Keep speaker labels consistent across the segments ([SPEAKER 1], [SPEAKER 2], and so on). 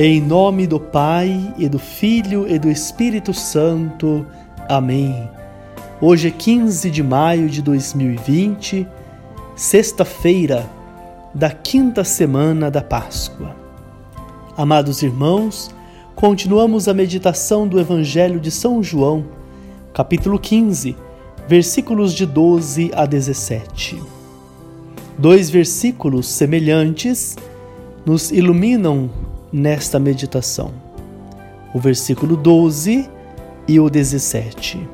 [SPEAKER 1] Em nome do Pai e do Filho e do Espírito Santo. Amém. Hoje é 15 de maio de 2020, sexta-feira da quinta semana da Páscoa. Amados irmãos, continuamos a meditação do Evangelho de São João, capítulo 15, versículos de 12 a 17. Dois versículos semelhantes nos iluminam nesta meditação. O versículo 12 e o 17.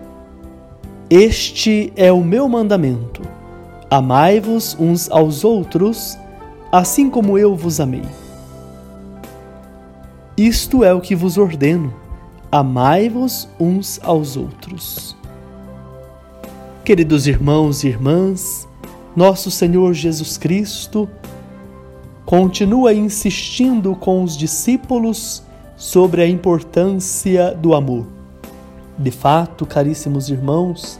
[SPEAKER 1] Este é o meu mandamento: amai-vos uns aos outros, assim como eu vos amei. Isto é o que vos ordeno: amai-vos uns aos outros. Queridos irmãos e irmãs, nosso Senhor Jesus Cristo continua insistindo com os discípulos sobre a importância do amor. De fato, caríssimos irmãos,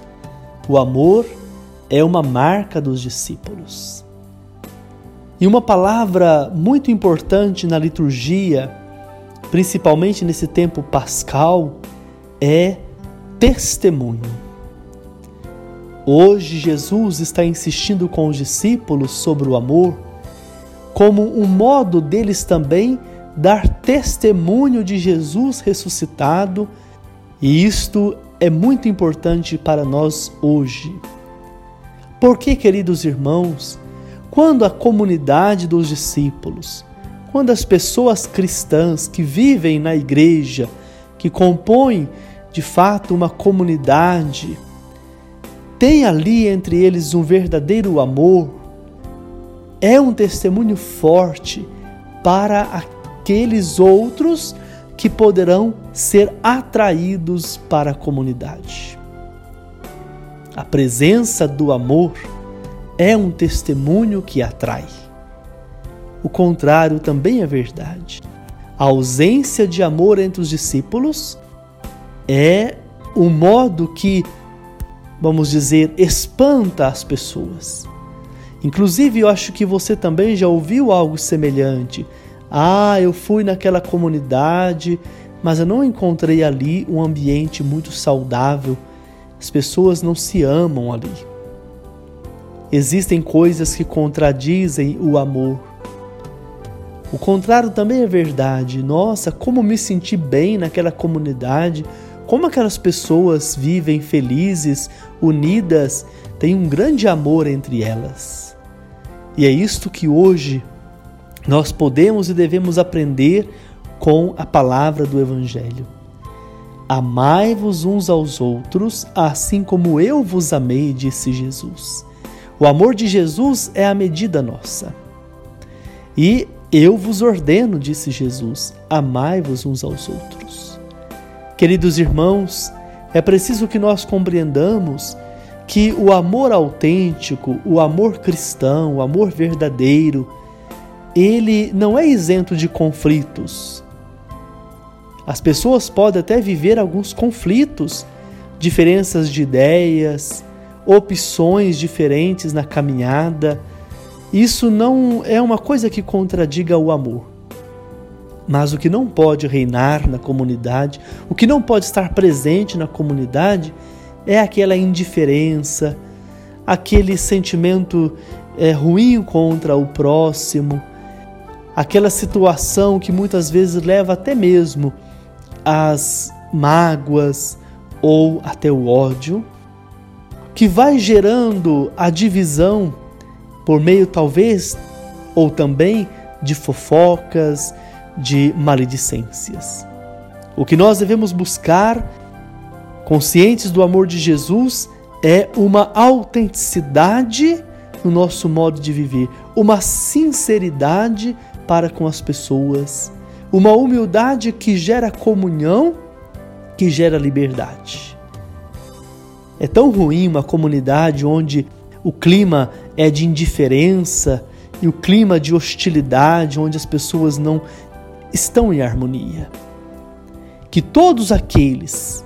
[SPEAKER 1] o amor é uma marca dos discípulos. E uma palavra muito importante na liturgia, principalmente nesse tempo pascal, é testemunho. Hoje, Jesus está insistindo com os discípulos sobre o amor como um modo deles também dar testemunho de Jesus ressuscitado, e isto é muito importante para nós hoje. Porque, queridos irmãos, quando a comunidade dos discípulos, quando as pessoas cristãs que vivem na igreja, que compõem de fato uma comunidade, tem ali entre eles um verdadeiro amor, é um testemunho forte para aqueles outros que poderão ser atraídos para a comunidade. A presença do amor é um testemunho que atrai. O contrário também é verdade. A ausência de amor entre os discípulos é o modo que, vamos dizer, espanta as pessoas. Inclusive, eu acho que você também já ouviu algo semelhante. Ah, eu fui naquela comunidade, mas eu não encontrei ali um ambiente muito saudável. As pessoas não se amam ali. Existem coisas que contradizem o amor. O contrário também é verdade. Nossa, como me senti bem naquela comunidade, como aquelas pessoas vivem felizes, unidas, tem um grande amor entre elas. E é isto que hoje nós podemos e devemos aprender com a palavra do Evangelho. Amai-vos uns aos outros, assim como eu vos amei, disse Jesus. O amor de Jesus é a medida nossa. E eu vos ordeno, disse Jesus, amai-vos uns aos outros. Queridos irmãos, é preciso que nós compreendamos que o amor autêntico, o amor cristão, o amor verdadeiro, ele não é isento de conflitos. As pessoas podem até viver alguns conflitos, diferenças de ideias, opções diferentes na caminhada. Isso não é uma coisa que contradiga o amor. Mas o que não pode reinar na comunidade, o que não pode estar presente na comunidade, é aquela indiferença, aquele sentimento é, ruim contra o próximo, aquela situação que muitas vezes leva até mesmo às mágoas ou até o ódio, que vai gerando a divisão por meio talvez ou também de fofocas, de maledicências. O que nós devemos buscar conscientes do amor de Jesus, é uma autenticidade no nosso modo de viver, uma sinceridade para com as pessoas, uma humildade que gera comunhão, que gera liberdade. É tão ruim uma comunidade onde o clima é de indiferença e o clima de hostilidade, onde as pessoas não estão em harmonia. Que todos aqueles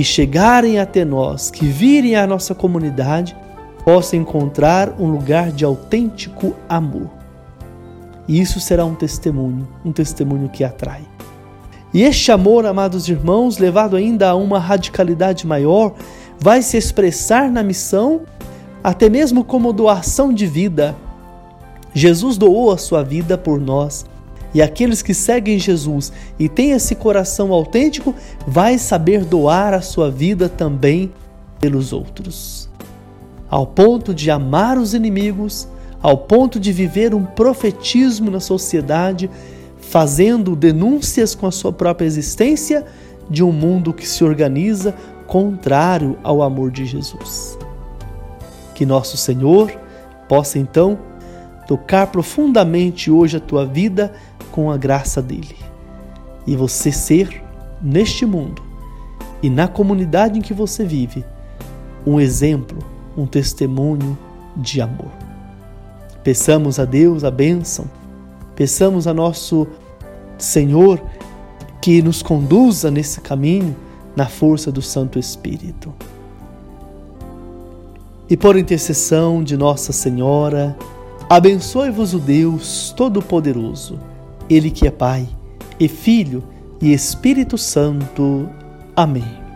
[SPEAKER 1] que chegarem até nós, que virem à nossa comunidade, possam encontrar um lugar de autêntico amor. E isso será um testemunho, um testemunho que atrai. E este amor, amados irmãos, levado ainda a uma radicalidade maior, vai se expressar na missão, até mesmo como doação de vida. Jesus doou a sua vida por nós. E aqueles que seguem Jesus e têm esse coração autêntico, vai saber doar a sua vida também pelos outros. Ao ponto de amar os inimigos, ao ponto de viver um profetismo na sociedade, fazendo denúncias com a sua própria existência de um mundo que se organiza contrário ao amor de Jesus. Que nosso Senhor possa então tocar profundamente hoje a tua vida com a graça dele e você ser neste mundo e na comunidade em que você vive um exemplo, um testemunho de amor. Peçamos a Deus a bênção, peçamos a nosso Senhor que nos conduza nesse caminho na força do Santo Espírito. E por intercessão de Nossa Senhora, abençoe-vos o Deus Todo-Poderoso, Ele que é Pai, e Filho e Espírito Santo. Amém.